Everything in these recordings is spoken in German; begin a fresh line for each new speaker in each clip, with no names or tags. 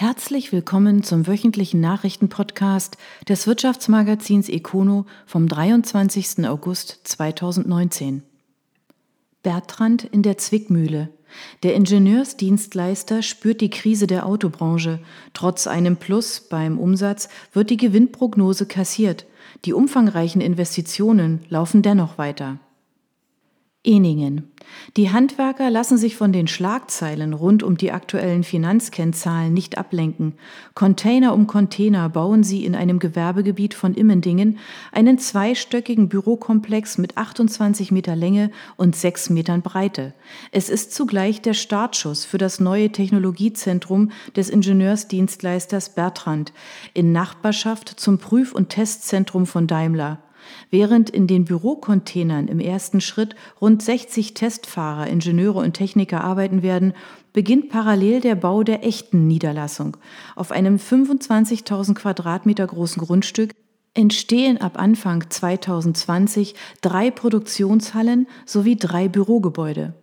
Herzlich willkommen zum wöchentlichen Nachrichtenpodcast des Wirtschaftsmagazins Econo vom 23. August 2019. Bertrand in der Zwickmühle. Der Ingenieursdienstleister spürt die Krise der Autobranche. Trotz einem Plus beim Umsatz wird die Gewinnprognose kassiert. Die umfangreichen Investitionen laufen dennoch weiter. Eningen. Die Handwerker lassen sich von den Schlagzeilen rund um die aktuellen Finanzkennzahlen nicht ablenken. Container um Container bauen sie in einem Gewerbegebiet von Immendingen einen zweistöckigen Bürokomplex mit 28 Meter Länge und 6 Metern Breite. Es ist zugleich der Startschuss für das neue Technologiezentrum des Ingenieursdienstleisters Bertrand in Nachbarschaft zum Prüf- und Testzentrum von Daimler. Während in den Bürocontainern im ersten Schritt rund 60 Testfahrer, Ingenieure und Techniker arbeiten werden, beginnt parallel der Bau der echten Niederlassung. Auf einem 25.000 Quadratmeter großen Grundstück entstehen ab Anfang 2020 drei Produktionshallen sowie drei Bürogebäude.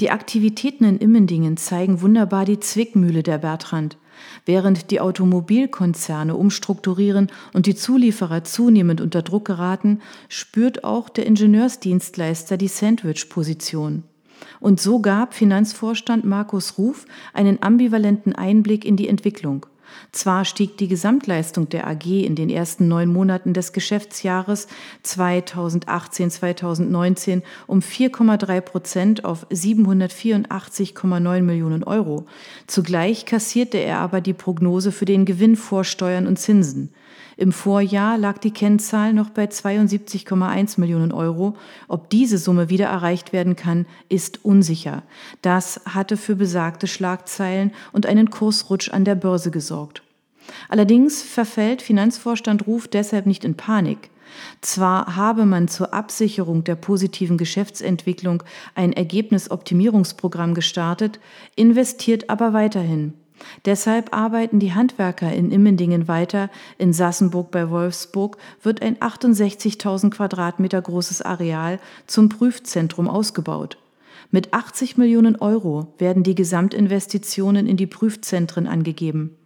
Die Aktivitäten in Immendingen zeigen wunderbar die Zwickmühle der Bertrand. Während die Automobilkonzerne umstrukturieren und die Zulieferer zunehmend unter Druck geraten, spürt auch der Ingenieursdienstleister die Sandwich-Position. Und so gab Finanzvorstand Markus Ruf einen ambivalenten Einblick in die Entwicklung. Zwar stieg die Gesamtleistung der AG in den ersten neun Monaten des Geschäftsjahres 2018-2019 um 4,3 Prozent auf 784,9 Millionen Euro. Zugleich kassierte er aber die Prognose für den Gewinn vor Steuern und Zinsen. Im Vorjahr lag die Kennzahl noch bei 72,1 Millionen Euro. Ob diese Summe wieder erreicht werden kann, ist unsicher. Das hatte für besagte Schlagzeilen und einen Kursrutsch an der Börse gesorgt. Allerdings verfällt Finanzvorstand Ruf deshalb nicht in Panik. Zwar habe man zur Absicherung der positiven Geschäftsentwicklung ein Ergebnisoptimierungsprogramm gestartet, investiert aber weiterhin. Deshalb arbeiten die Handwerker in Immendingen weiter. In Sassenburg bei Wolfsburg wird ein 68.000 Quadratmeter großes Areal zum Prüfzentrum ausgebaut. Mit 80 Millionen Euro werden die Gesamtinvestitionen in die Prüfzentren angegeben.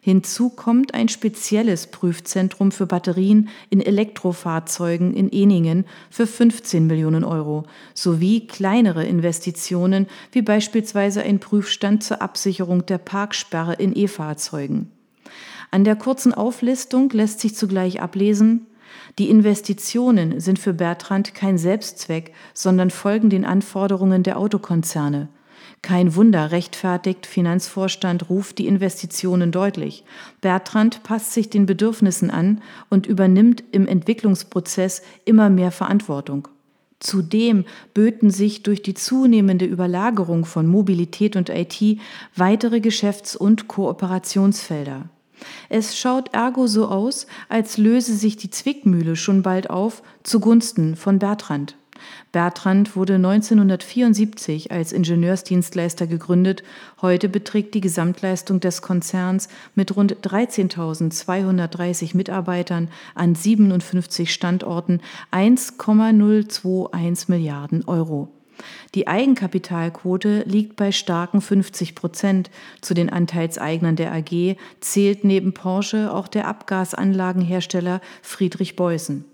Hinzu kommt ein spezielles Prüfzentrum für Batterien in Elektrofahrzeugen in Eningen für 15 Millionen Euro sowie kleinere Investitionen wie beispielsweise ein Prüfstand zur Absicherung der Parksperre in E-Fahrzeugen. An der kurzen Auflistung lässt sich zugleich ablesen, die Investitionen sind für Bertrand kein Selbstzweck, sondern folgen den Anforderungen der Autokonzerne. Kein Wunder rechtfertigt Finanzvorstand ruft die Investitionen deutlich. Bertrand passt sich den Bedürfnissen an und übernimmt im Entwicklungsprozess immer mehr Verantwortung. Zudem böten sich durch die zunehmende Überlagerung von Mobilität und IT weitere Geschäfts- und Kooperationsfelder. Es schaut ergo so aus, als löse sich die Zwickmühle schon bald auf zugunsten von Bertrand. Bertrand wurde 1974 als Ingenieursdienstleister gegründet. Heute beträgt die Gesamtleistung des Konzerns mit rund 13.230 Mitarbeitern an 57 Standorten 1,021 Milliarden Euro. Die Eigenkapitalquote liegt bei starken 50 Prozent. Zu den Anteilseignern der AG zählt neben Porsche auch der Abgasanlagenhersteller Friedrich Beußen.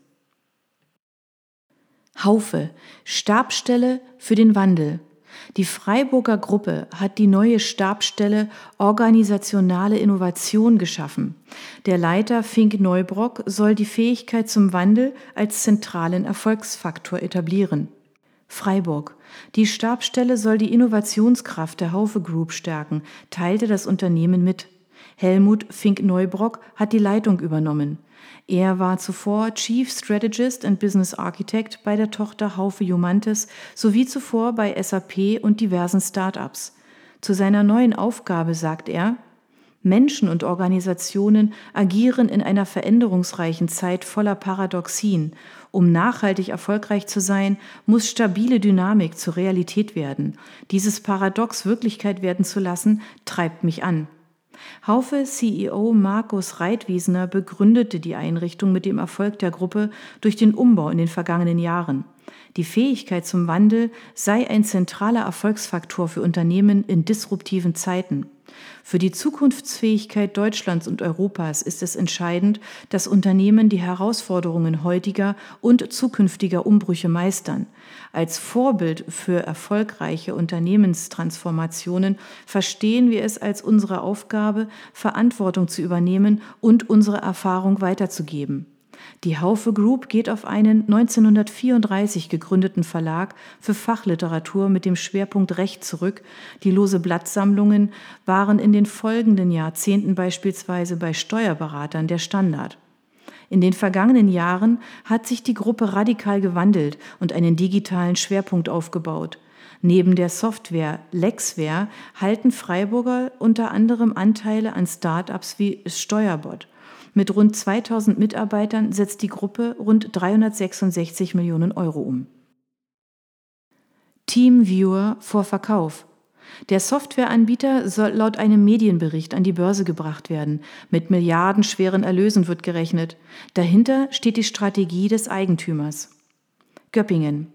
Haufe, Stabstelle für den Wandel. Die Freiburger Gruppe hat die neue Stabstelle Organisationale Innovation geschaffen. Der Leiter Fink Neubrock soll die Fähigkeit zum Wandel als zentralen Erfolgsfaktor etablieren. Freiburg. Die Stabstelle soll die Innovationskraft der Haufe Group stärken, teilte das Unternehmen mit. Helmut Fink-Neubrock hat die Leitung übernommen. Er war zuvor Chief Strategist and Business Architect bei der Tochter Haufe Humantis sowie zuvor bei SAP und diversen Startups. Zu seiner neuen Aufgabe sagt er, Menschen und Organisationen agieren in einer veränderungsreichen Zeit voller Paradoxien. Um nachhaltig erfolgreich zu sein, muss stabile Dynamik zur Realität werden. Dieses Paradox Wirklichkeit werden zu lassen, treibt mich an. Haufe CEO Markus Reitwiesner begründete die Einrichtung mit dem Erfolg der Gruppe durch den Umbau in den vergangenen Jahren. Die Fähigkeit zum Wandel sei ein zentraler Erfolgsfaktor für Unternehmen in disruptiven Zeiten. Für die Zukunftsfähigkeit Deutschlands und Europas ist es entscheidend, dass Unternehmen die Herausforderungen heutiger und zukünftiger Umbrüche meistern. Als Vorbild für erfolgreiche Unternehmenstransformationen verstehen wir es als unsere Aufgabe, Verantwortung zu übernehmen und unsere Erfahrung weiterzugeben. Die Haufe Group geht auf einen 1934 gegründeten Verlag für Fachliteratur mit dem Schwerpunkt Recht zurück. Die lose Blattsammlungen waren in den folgenden Jahrzehnten beispielsweise bei Steuerberatern der Standard. In den vergangenen Jahren hat sich die Gruppe radikal gewandelt und einen digitalen Schwerpunkt aufgebaut. Neben der Software Lexware halten Freiburger unter anderem Anteile an Startups wie Steuerbot. Mit rund 2000 Mitarbeitern setzt die Gruppe rund 366 Millionen Euro um. Teamviewer vor Verkauf. Der Softwareanbieter soll laut einem Medienbericht an die Börse gebracht werden. Mit milliardenschweren Erlösen wird gerechnet. Dahinter steht die Strategie des Eigentümers. Göppingen.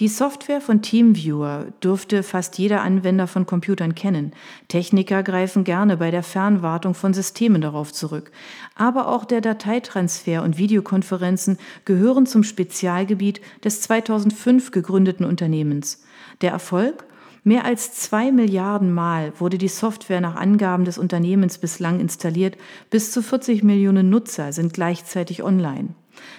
Die Software von TeamViewer dürfte fast jeder Anwender von Computern kennen. Techniker greifen gerne bei der Fernwartung von Systemen darauf zurück. Aber auch der Dateitransfer und Videokonferenzen gehören zum Spezialgebiet des 2005 gegründeten Unternehmens. Der Erfolg? Mehr als zwei Milliarden Mal wurde die Software nach Angaben des Unternehmens bislang installiert. Bis zu 40 Millionen Nutzer sind gleichzeitig online.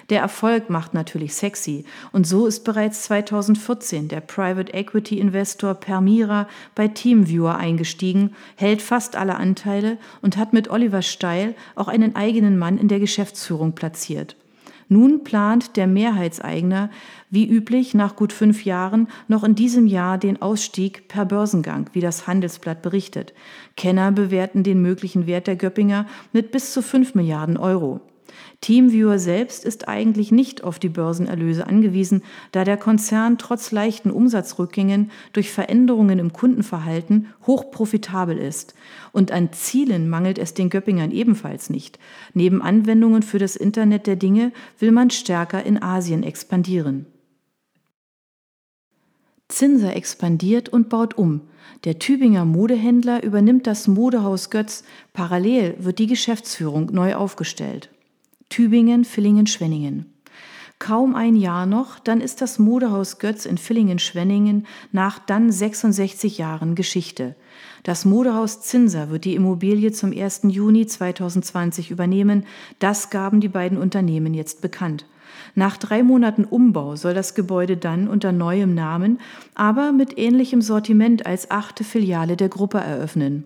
Der Erfolg macht natürlich sexy und so ist bereits 2014 der Private Equity Investor Permira bei Teamviewer eingestiegen, hält fast alle Anteile und hat mit Oliver Steil auch einen eigenen Mann in der Geschäftsführung platziert. Nun plant der Mehrheitseigner, wie üblich nach gut fünf Jahren, noch in diesem Jahr den Ausstieg per Börsengang, wie das Handelsblatt berichtet. Kenner bewerten den möglichen Wert der Göppinger mit bis zu fünf Milliarden Euro. Teamviewer selbst ist eigentlich nicht auf die Börsenerlöse angewiesen, da der Konzern trotz leichten Umsatzrückgängen durch Veränderungen im Kundenverhalten hoch profitabel ist. Und an Zielen mangelt es den Göppingern ebenfalls nicht. Neben Anwendungen für das Internet der Dinge will man stärker in Asien expandieren. Zinser expandiert und baut um. Der Tübinger Modehändler übernimmt das Modehaus Götz. Parallel wird die Geschäftsführung neu aufgestellt. Tübingen, Villingen, Schwenningen. Kaum ein Jahr noch, dann ist das Modehaus Götz in Villingen-Schwenningen nach dann 66 Jahren Geschichte. Das Modehaus Zinser wird die Immobilie zum 1. Juni 2020 übernehmen. Das gaben die beiden Unternehmen jetzt bekannt. Nach drei Monaten Umbau soll das Gebäude dann unter neuem Namen, aber mit ähnlichem Sortiment als achte Filiale der Gruppe eröffnen.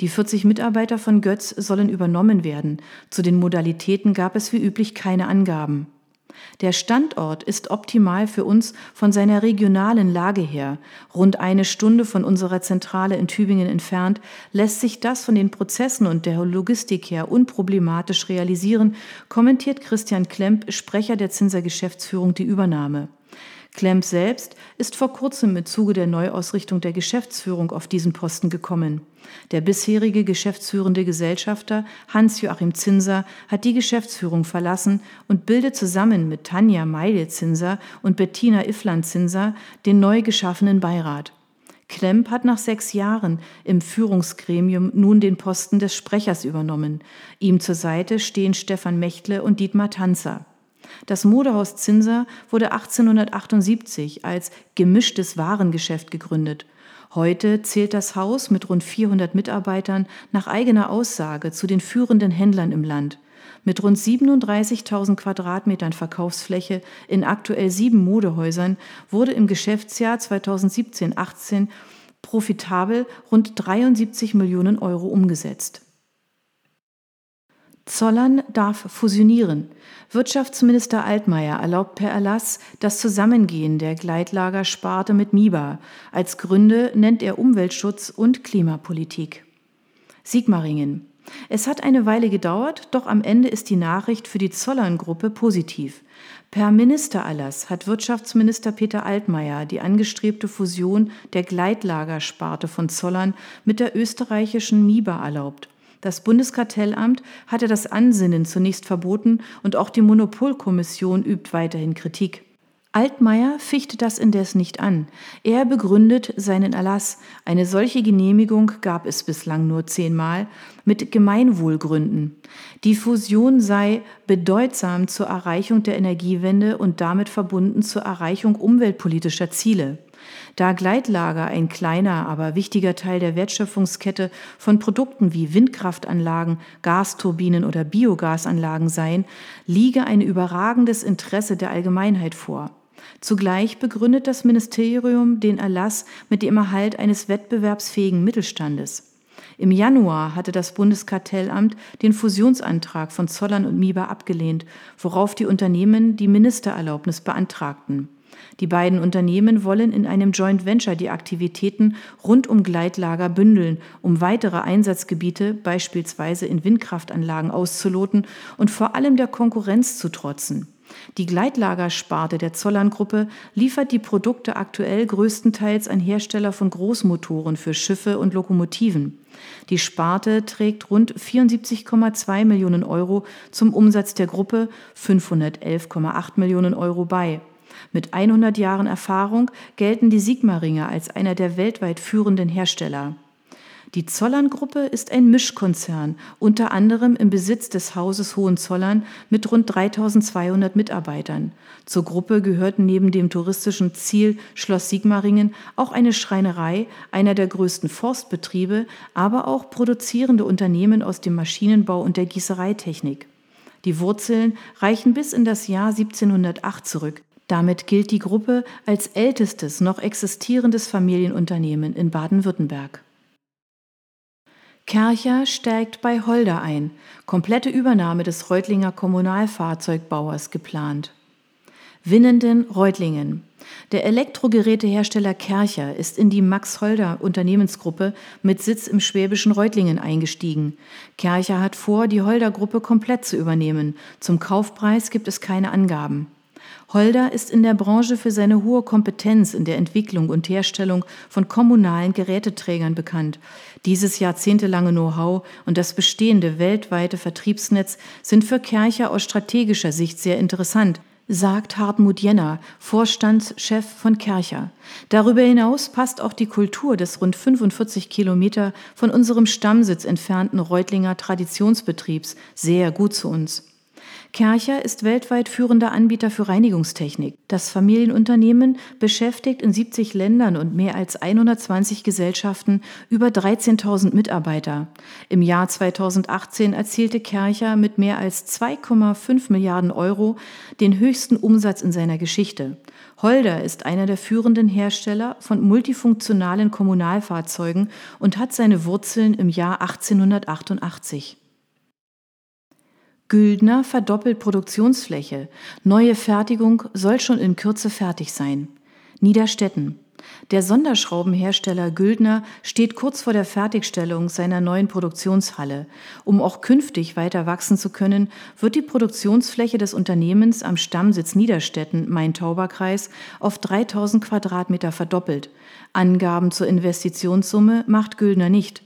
Die 40 Mitarbeiter von Götz sollen übernommen werden. Zu den Modalitäten gab es wie üblich keine Angaben. Der Standort ist optimal für uns von seiner regionalen Lage her. Rund eine Stunde von unserer Zentrale in Tübingen entfernt lässt sich das von den Prozessen und der Logistik her unproblematisch realisieren, kommentiert Christian Klemp, Sprecher der Zinser Geschäftsführung, die Übernahme. Klemp selbst ist vor kurzem im Zuge der Neuausrichtung der Geschäftsführung auf diesen Posten gekommen. Der bisherige geschäftsführende Gesellschafter Hans-Joachim Zinser hat die Geschäftsführung verlassen und bildet zusammen mit Tanja Meile-Zinser und Bettina Iffland-Zinser den neu geschaffenen Beirat. Klemp hat nach sechs Jahren im Führungsgremium nun den Posten des Sprechers übernommen. Ihm zur Seite stehen Stefan Mechtle und Dietmar Tanzer. Das Modehaus Zinser wurde 1878 als gemischtes Warengeschäft gegründet. Heute zählt das Haus mit rund 400 Mitarbeitern nach eigener Aussage zu den führenden Händlern im Land. Mit rund 37.000 Quadratmetern Verkaufsfläche in aktuell sieben Modehäusern wurde im Geschäftsjahr 2017-18 profitabel rund 73 Millionen Euro umgesetzt. Zollern darf fusionieren. Wirtschaftsminister Altmaier erlaubt per Erlass das Zusammengehen der Gleitlagersparte mit MIBA. Als Gründe nennt er Umweltschutz und Klimapolitik. Sigmaringen. Es hat eine Weile gedauert, doch am Ende ist die Nachricht für die Zollern-Gruppe positiv. Per Ministererlass hat Wirtschaftsminister Peter Altmaier die angestrebte Fusion der Gleitlagersparte von Zollern mit der österreichischen MIBA erlaubt. Das Bundeskartellamt hatte das Ansinnen zunächst verboten und auch die Monopolkommission übt weiterhin Kritik. Altmaier fichte das indes nicht an. Er begründet seinen Erlass, eine solche Genehmigung gab es bislang nur zehnmal, mit Gemeinwohlgründen. Die Fusion sei bedeutsam zur Erreichung der Energiewende und damit verbunden zur Erreichung umweltpolitischer Ziele. Da Gleitlager ein kleiner, aber wichtiger Teil der Wertschöpfungskette von Produkten wie Windkraftanlagen, Gasturbinen oder Biogasanlagen seien, liege ein überragendes Interesse der Allgemeinheit vor. Zugleich begründet das Ministerium den Erlass mit dem Erhalt eines wettbewerbsfähigen Mittelstandes. Im Januar hatte das Bundeskartellamt den Fusionsantrag von Zollern und Miba abgelehnt, worauf die Unternehmen die Ministererlaubnis beantragten. Die beiden Unternehmen wollen in einem Joint Venture die Aktivitäten rund um Gleitlager bündeln, um weitere Einsatzgebiete, beispielsweise in Windkraftanlagen, auszuloten und vor allem der Konkurrenz zu trotzen. Die Gleitlagersparte der Zollern-Gruppe liefert die Produkte aktuell größtenteils an Hersteller von Großmotoren für Schiffe und Lokomotiven. Die Sparte trägt rund 74,2 Millionen Euro zum Umsatz der Gruppe 511,8 Millionen Euro bei. Mit 100 Jahren Erfahrung gelten die Sigmaringer als einer der weltweit führenden Hersteller. Die Zollern-Gruppe ist ein Mischkonzern, unter anderem im Besitz des Hauses Hohenzollern mit rund 3200 Mitarbeitern. Zur Gruppe gehörten neben dem touristischen Ziel Schloss Sigmaringen auch eine Schreinerei, einer der größten Forstbetriebe, aber auch produzierende Unternehmen aus dem Maschinenbau und der Gießereitechnik. Die Wurzeln reichen bis in das Jahr 1708 zurück. Damit gilt die Gruppe als ältestes noch existierendes Familienunternehmen in Baden-Württemberg. Kercher steigt bei Holder ein. Komplette Übernahme des Reutlinger Kommunalfahrzeugbauers geplant. Winnenden Reutlingen. Der Elektrogerätehersteller Kercher ist in die Max Holder Unternehmensgruppe mit Sitz im schwäbischen Reutlingen eingestiegen. Kercher hat vor, die Holder Gruppe komplett zu übernehmen. Zum Kaufpreis gibt es keine Angaben. Holder ist in der Branche für seine hohe Kompetenz in der Entwicklung und Herstellung von kommunalen Geräteträgern bekannt. Dieses jahrzehntelange Know-how und das bestehende weltweite Vertriebsnetz sind für Kercher aus strategischer Sicht sehr interessant, sagt Hartmut Jenner, Vorstandschef von Kercher. Darüber hinaus passt auch die Kultur des rund 45 Kilometer von unserem Stammsitz entfernten Reutlinger Traditionsbetriebs sehr gut zu uns. Kercher ist weltweit führender Anbieter für Reinigungstechnik. Das Familienunternehmen beschäftigt in 70 Ländern und mehr als 120 Gesellschaften über 13.000 Mitarbeiter. Im Jahr 2018 erzielte Kercher mit mehr als 2,5 Milliarden Euro den höchsten Umsatz in seiner Geschichte. Holder ist einer der führenden Hersteller von multifunktionalen Kommunalfahrzeugen und hat seine Wurzeln im Jahr 1888. Güldner verdoppelt Produktionsfläche. Neue Fertigung soll schon in Kürze fertig sein. Niederstetten. Der Sonderschraubenhersteller Güldner steht kurz vor der Fertigstellung seiner neuen Produktionshalle. Um auch künftig weiter wachsen zu können, wird die Produktionsfläche des Unternehmens am Stammsitz Niederstetten, Main-Tauber-Kreis, auf 3000 Quadratmeter verdoppelt. Angaben zur Investitionssumme macht Güldner nicht.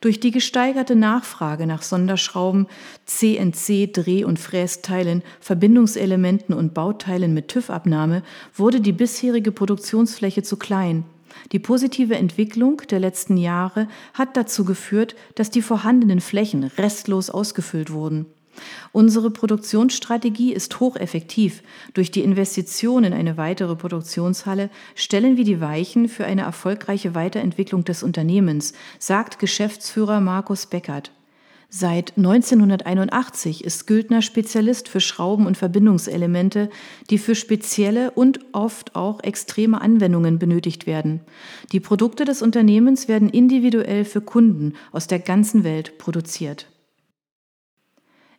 Durch die gesteigerte Nachfrage nach Sonderschrauben, CNC, Dreh- und Frästeilen, Verbindungselementen und Bauteilen mit TÜV-Abnahme wurde die bisherige Produktionsfläche zu klein. Die positive Entwicklung der letzten Jahre hat dazu geführt, dass die vorhandenen Flächen restlos ausgefüllt wurden. Unsere Produktionsstrategie ist hocheffektiv. Durch die Investition in eine weitere Produktionshalle stellen wir die Weichen für eine erfolgreiche Weiterentwicklung des Unternehmens, sagt Geschäftsführer Markus Beckert. Seit 1981 ist Güldner Spezialist für Schrauben und Verbindungselemente, die für spezielle und oft auch extreme Anwendungen benötigt werden. Die Produkte des Unternehmens werden individuell für Kunden aus der ganzen Welt produziert.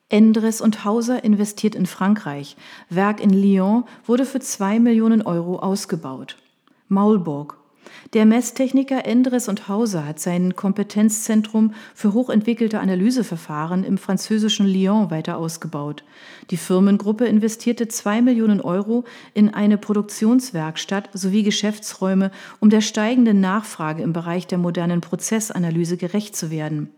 Endres und Hauser investiert in Frankreich. Werk in Lyon wurde für zwei Millionen Euro ausgebaut. Maulburg. Der Messtechniker Endres und Hauser hat sein Kompetenzzentrum für hochentwickelte Analyseverfahren im französischen Lyon weiter ausgebaut. Die Firmengruppe investierte zwei Millionen Euro in eine Produktionswerkstatt sowie Geschäftsräume, um der steigenden Nachfrage im Bereich der modernen Prozessanalyse gerecht zu werden.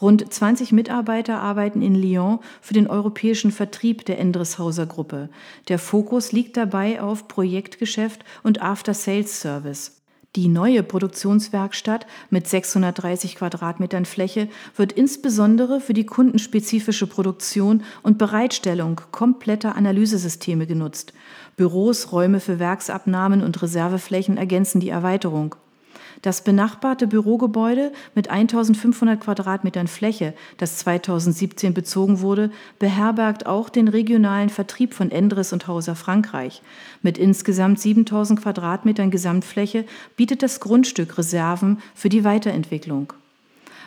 Rund 20 Mitarbeiter arbeiten in Lyon für den europäischen Vertrieb der Endreshauser Gruppe. Der Fokus liegt dabei auf Projektgeschäft und After-Sales-Service. Die neue Produktionswerkstatt mit 630 Quadratmetern Fläche wird insbesondere für die kundenspezifische Produktion und Bereitstellung kompletter Analysesysteme genutzt. Büros, Räume für Werksabnahmen und Reserveflächen ergänzen die Erweiterung. Das benachbarte Bürogebäude mit 1500 Quadratmetern Fläche, das 2017 bezogen wurde, beherbergt auch den regionalen Vertrieb von Endres und Hauser Frankreich. Mit insgesamt 7000 Quadratmetern Gesamtfläche bietet das Grundstück Reserven für die Weiterentwicklung.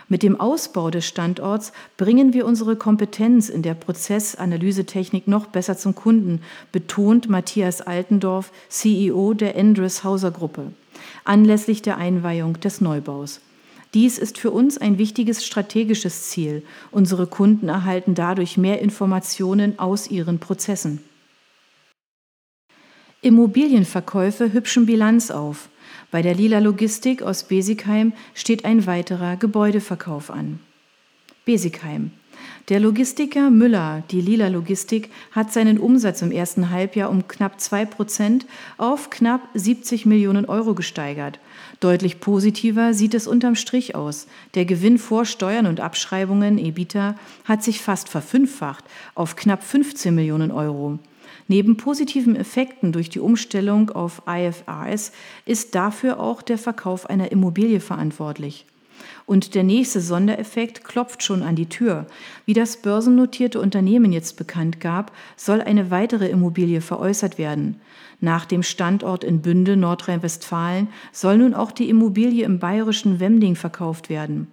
Mit dem Ausbau des Standorts bringen wir unsere Kompetenz in der Prozessanalysetechnik noch besser zum Kunden, betont Matthias Altendorf, CEO der Endres Hauser Gruppe anlässlich der Einweihung des Neubaus. Dies ist für uns ein wichtiges strategisches Ziel. Unsere Kunden erhalten dadurch mehr Informationen aus ihren Prozessen. Immobilienverkäufe hübschen Bilanz auf. Bei der Lila Logistik aus Besigheim steht ein weiterer Gebäudeverkauf an. Besigheim. Der Logistiker Müller, die Lila Logistik, hat seinen Umsatz im ersten Halbjahr um knapp zwei Prozent auf knapp 70 Millionen Euro gesteigert. Deutlich positiver sieht es unterm Strich aus. Der Gewinn vor Steuern und Abschreibungen, EBITA, hat sich fast verfünffacht auf knapp 15 Millionen Euro. Neben positiven Effekten durch die Umstellung auf IFRS ist dafür auch der Verkauf einer Immobilie verantwortlich. Und der nächste Sondereffekt klopft schon an die Tür. Wie das börsennotierte Unternehmen jetzt bekannt gab, soll eine weitere Immobilie veräußert werden. Nach dem Standort in Bünde, Nordrhein-Westfalen, soll nun auch die Immobilie im bayerischen Wemding verkauft werden.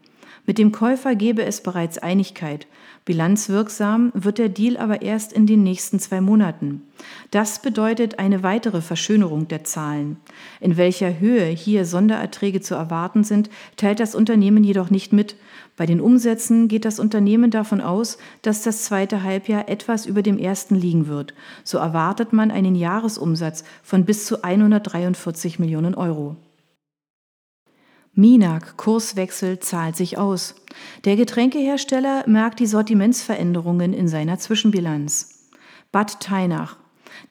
Mit dem Käufer gebe es bereits Einigkeit. Bilanzwirksam wird der Deal aber erst in den nächsten zwei Monaten. Das bedeutet eine weitere Verschönerung der Zahlen. In welcher Höhe hier Sondererträge zu erwarten sind, teilt das Unternehmen jedoch nicht mit. Bei den Umsätzen geht das Unternehmen davon aus, dass das zweite Halbjahr etwas über dem ersten liegen wird. So erwartet man einen Jahresumsatz von bis zu 143 Millionen Euro. Minak Kurswechsel zahlt sich aus. Der Getränkehersteller merkt die Sortimentsveränderungen in seiner Zwischenbilanz. Bad Teinach.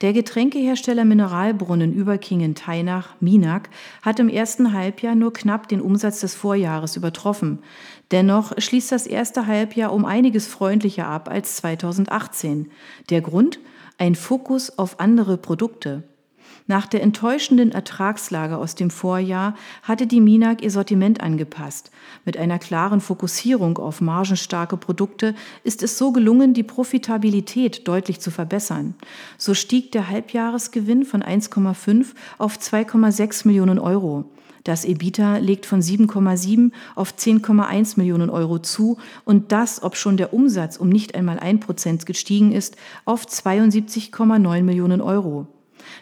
Der Getränkehersteller Mineralbrunnen Überkingen Teinach Minak hat im ersten Halbjahr nur knapp den Umsatz des Vorjahres übertroffen. Dennoch schließt das erste Halbjahr um einiges freundlicher ab als 2018. Der Grund? Ein Fokus auf andere Produkte. Nach der enttäuschenden Ertragslage aus dem Vorjahr hatte die MINAG ihr Sortiment angepasst. Mit einer klaren Fokussierung auf margenstarke Produkte ist es so gelungen, die Profitabilität deutlich zu verbessern. So stieg der Halbjahresgewinn von 1,5 auf 2,6 Millionen Euro. Das EBITA legt von 7,7 auf 10,1 Millionen Euro zu und das, ob schon der Umsatz um nicht einmal ein Prozent gestiegen ist, auf 72,9 Millionen Euro.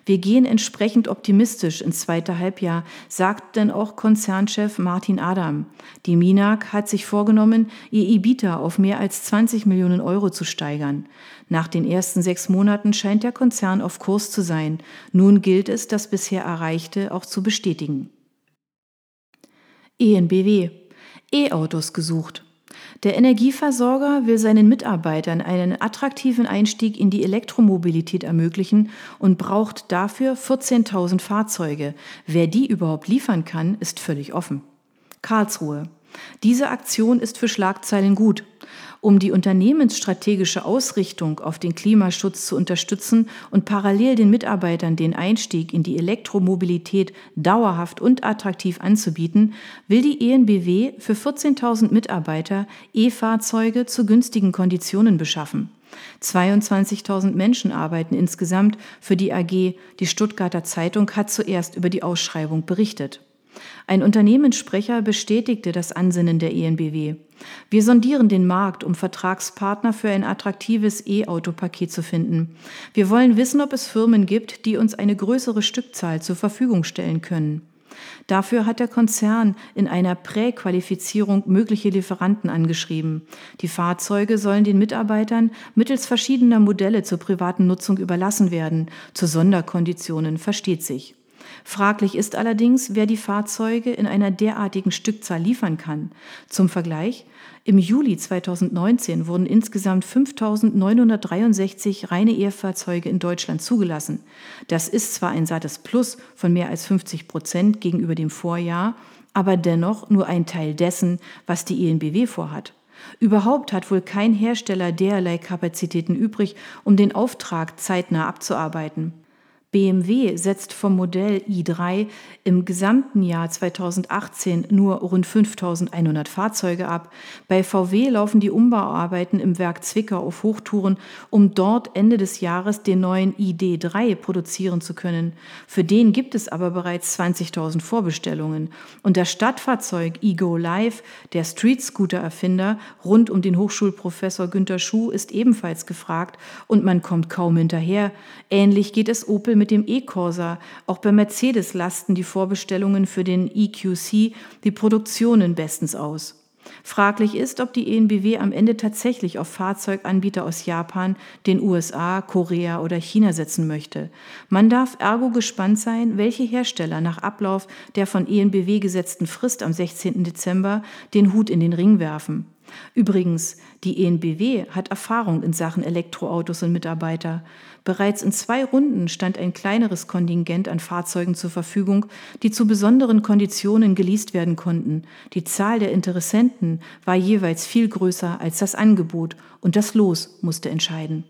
Wir gehen entsprechend optimistisch ins zweite Halbjahr, sagt denn auch Konzernchef Martin Adam. Die Minag hat sich vorgenommen, ihr EBITDA auf mehr als 20 Millionen Euro zu steigern. Nach den ersten sechs Monaten scheint der Konzern auf Kurs zu sein. Nun gilt es, das bisher Erreichte auch zu bestätigen. ENBW. E-Autos gesucht. Der Energieversorger will seinen Mitarbeitern einen attraktiven Einstieg in die Elektromobilität ermöglichen und braucht dafür 14.000 Fahrzeuge. Wer die überhaupt liefern kann, ist völlig offen. Karlsruhe. Diese Aktion ist für Schlagzeilen gut. Um die unternehmensstrategische Ausrichtung auf den Klimaschutz zu unterstützen und parallel den Mitarbeitern den Einstieg in die Elektromobilität dauerhaft und attraktiv anzubieten, will die ENBW für 14.000 Mitarbeiter E-Fahrzeuge zu günstigen Konditionen beschaffen. 22.000 Menschen arbeiten insgesamt für die AG. Die Stuttgarter Zeitung hat zuerst über die Ausschreibung berichtet. Ein Unternehmenssprecher bestätigte das Ansinnen der ENBW. Wir sondieren den Markt, um Vertragspartner für ein attraktives E-Auto-Paket zu finden. Wir wollen wissen, ob es Firmen gibt, die uns eine größere Stückzahl zur Verfügung stellen können. Dafür hat der Konzern in einer Präqualifizierung mögliche Lieferanten angeschrieben. Die Fahrzeuge sollen den Mitarbeitern mittels verschiedener Modelle zur privaten Nutzung überlassen werden. Zu Sonderkonditionen versteht sich. Fraglich ist allerdings, wer die Fahrzeuge in einer derartigen Stückzahl liefern kann. Zum Vergleich, im Juli 2019 wurden insgesamt 5.963 reine E-Fahrzeuge in Deutschland zugelassen. Das ist zwar ein sattes Plus von mehr als 50 Prozent gegenüber dem Vorjahr, aber dennoch nur ein Teil dessen, was die ENBW vorhat. Überhaupt hat wohl kein Hersteller derlei Kapazitäten übrig, um den Auftrag zeitnah abzuarbeiten. BMW setzt vom Modell i3 im gesamten Jahr 2018 nur rund 5100 Fahrzeuge ab. Bei VW laufen die Umbauarbeiten im Werk Zwickau auf Hochtouren, um dort Ende des Jahres den neuen ID3 produzieren zu können. Für den gibt es aber bereits 20.000 Vorbestellungen. Und das Stadtfahrzeug eGo Live, der Street Scooter Erfinder rund um den Hochschulprofessor Günter Schuh, ist ebenfalls gefragt und man kommt kaum hinterher. Ähnlich geht es Opel mit dem E-Corsa. Auch bei Mercedes lasten die Vorbestellungen für den EQC die Produktionen bestens aus. Fraglich ist, ob die ENBW am Ende tatsächlich auf Fahrzeuganbieter aus Japan, den USA, Korea oder China setzen möchte. Man darf ergo gespannt sein, welche Hersteller nach Ablauf der von ENBW gesetzten Frist am 16. Dezember den Hut in den Ring werfen. Übrigens, die ENBW hat Erfahrung in Sachen Elektroautos und Mitarbeiter. Bereits in zwei Runden stand ein kleineres Kontingent an Fahrzeugen zur Verfügung, die zu besonderen Konditionen geleast werden konnten. Die Zahl der Interessenten war jeweils viel größer als das Angebot und das Los musste entscheiden.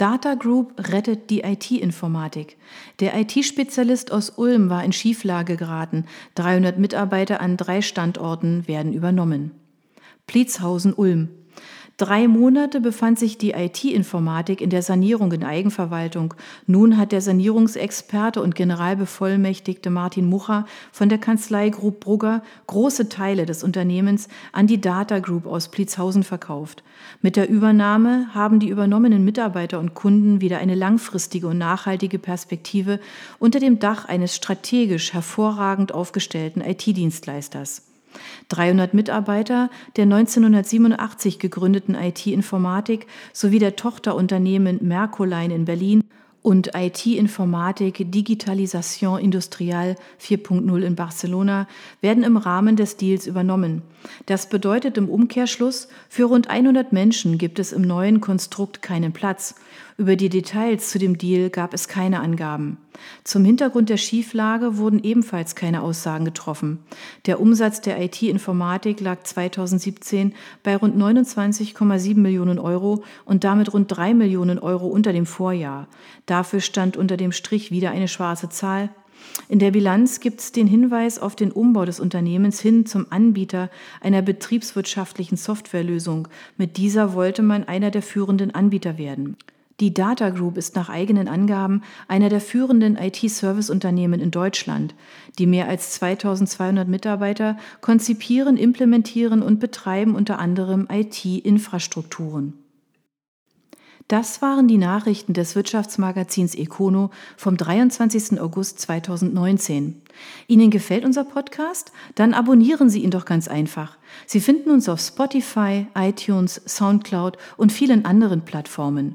Data Group rettet die IT-Informatik. Der IT-Spezialist aus Ulm war in Schieflage geraten. 300 Mitarbeiter an drei Standorten werden übernommen. Pliezhausen-Ulm. Drei Monate befand sich die IT-Informatik in der Sanierung in Eigenverwaltung. Nun hat der Sanierungsexperte und Generalbevollmächtigte Martin Mucher von der Kanzlei Group Brugger große Teile des Unternehmens an die Data Group aus Pliezhausen verkauft. Mit der Übernahme haben die übernommenen Mitarbeiter und Kunden wieder eine langfristige und nachhaltige Perspektive unter dem Dach eines strategisch hervorragend aufgestellten IT-Dienstleisters. 300 Mitarbeiter der 1987 gegründeten IT-Informatik sowie der Tochterunternehmen Mercoline in Berlin und IT-Informatik Digitalisation Industrial 4.0 in Barcelona werden im Rahmen des Deals übernommen. Das bedeutet im Umkehrschluss, für rund 100 Menschen gibt es im neuen Konstrukt keinen Platz. Über die Details zu dem Deal gab es keine Angaben. Zum Hintergrund der Schieflage wurden ebenfalls keine Aussagen getroffen. Der Umsatz der IT-Informatik lag 2017 bei rund 29,7 Millionen Euro und damit rund drei Millionen Euro unter dem Vorjahr. Dafür stand unter dem Strich wieder eine schwarze Zahl. In der Bilanz gibt es den Hinweis auf den Umbau des Unternehmens hin zum Anbieter einer betriebswirtschaftlichen Softwarelösung. Mit dieser wollte man einer der führenden Anbieter werden. Die Data Group ist nach eigenen Angaben einer der führenden IT-Service-Unternehmen in Deutschland. Die mehr als 2200 Mitarbeiter konzipieren, implementieren und betreiben unter anderem IT-Infrastrukturen. Das waren die Nachrichten des Wirtschaftsmagazins Econo vom 23. August 2019. Ihnen gefällt unser Podcast? Dann abonnieren Sie ihn doch ganz einfach. Sie finden uns auf Spotify, iTunes, SoundCloud und vielen anderen Plattformen.